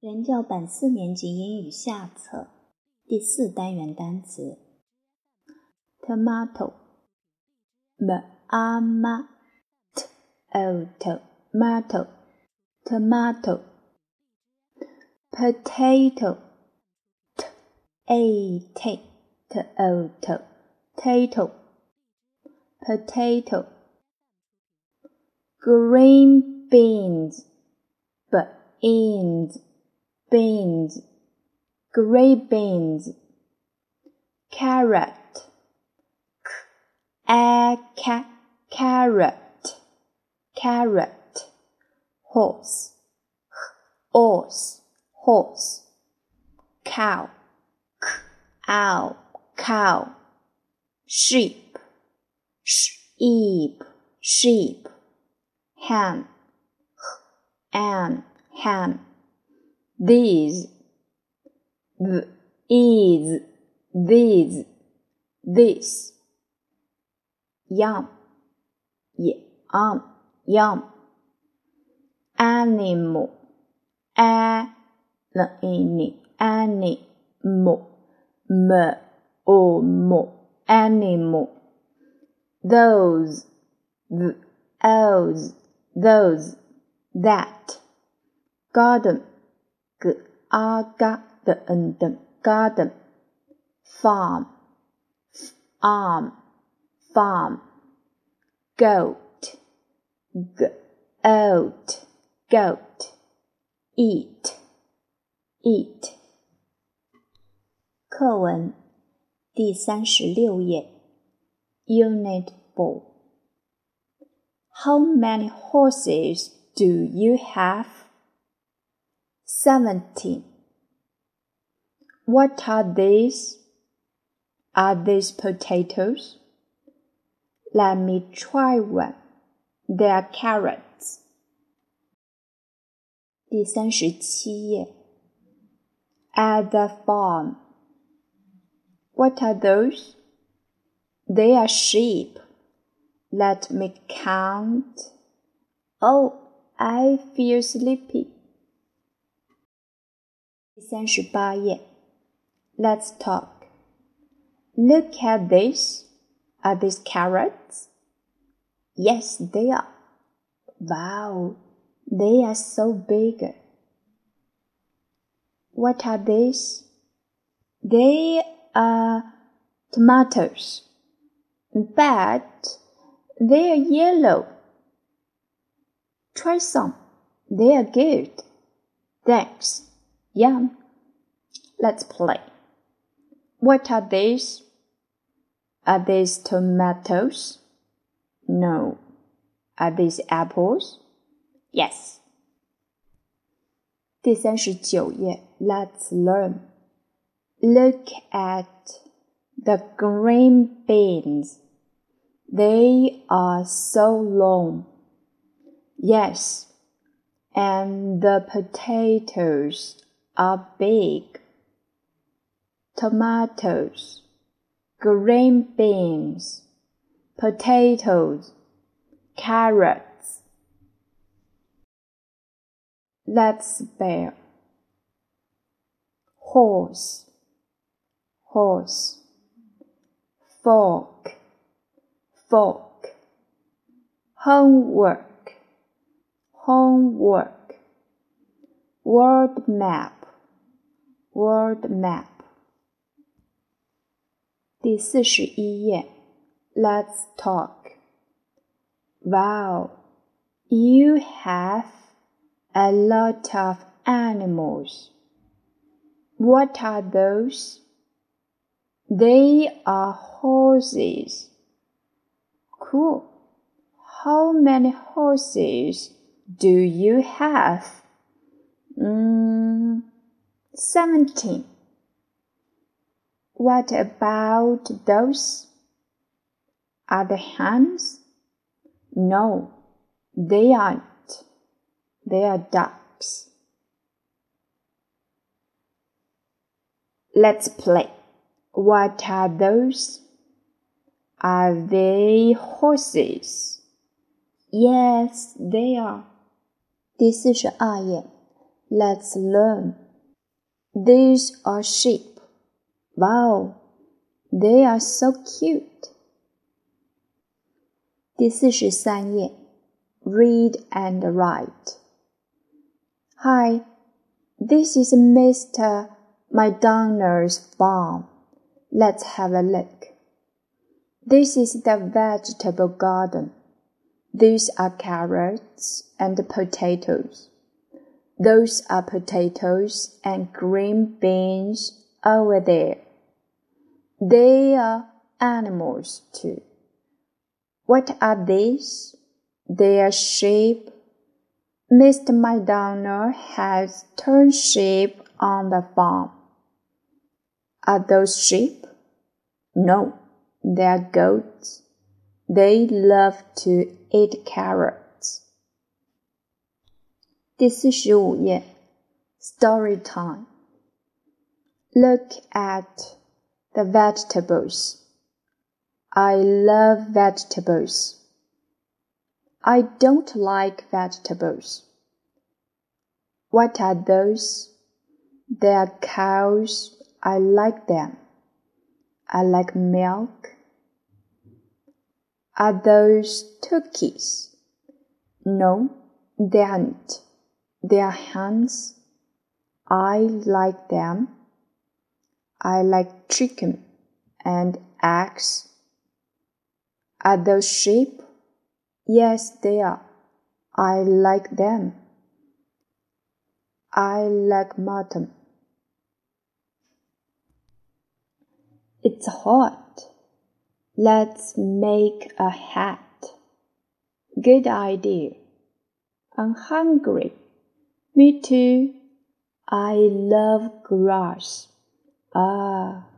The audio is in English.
人教版四年级英语下册第四单元单词：tomato，m a m t o tomato，tomato，potato，t a t t o t，potato，potato，green beans，beans。Beans, grey beans, carrot, a ca carrot, carrot, horse, horse, horse, cow, owl, cow, sheep, sheep, sheep, ham, ham, ham these, th is, these, this, yum, yum, yum, animal, a, any, animal, m, o, mo, animal, those, th, those, those, that, garden, g a g 的 n 的 garden farm arm farm goat g oat goat eat eat 课文第三十六页 Unit Four How many horses do you have? 17. What are these? Are these potatoes? Let me try one. They are carrots. 第三十七页。At the farm. What are those? They are sheep. Let me count. Oh, I feel sleepy. 三十八页。Let's talk. Look at this. Are these carrots? Yes, they are. Wow, they are so big. What are these? They are tomatoes, but they are yellow. Try some. They are good. Thanks. Yum. Let's play. What are these? Are these tomatoes? No. Are these apples? Yes. 第三十九页，Let's learn. Look at the green beans. They are so long. Yes. And the potatoes are big. Tomatoes, green beans, potatoes, carrots. Let's spell horse, horse, fork, fork, homework, homework, world map World map。第四十一页，Let's talk. Wow, you have a lot of animals. What are those? They are horses. Cool. How many horses do you have? Mm, 17. What about those? Are they hens? No, they aren't. They are ducks. Let's play. What are those? Are they horses? Yes, they are. 第四十二页 Let's learn. These are sheep. Wow, they are so cute. 第四十三页，Read and write. Hi, this is Mr. McDonald's farm. Let's have a look. This is the vegetable garden. These are carrots and potatoes. Those are potatoes and green beans over there. They are animals too. What are these? They are sheep. Mr. McDonald has turned sheep on the farm. Are those sheep? No, they are goats. They love to eat carrots. 第四十五页，Story time. Look at the vegetables. I love vegetables. I don't like vegetables. What are those? They are cows. I like them. I like milk. Are those turkeys? No, they aren't. They are hens. I like them. I like chicken and eggs. Are those sheep? Yes, they are. I like them. I like mutton. It's hot. Let's make a hat. Good idea. I'm hungry. Me too. I love grass. Ah.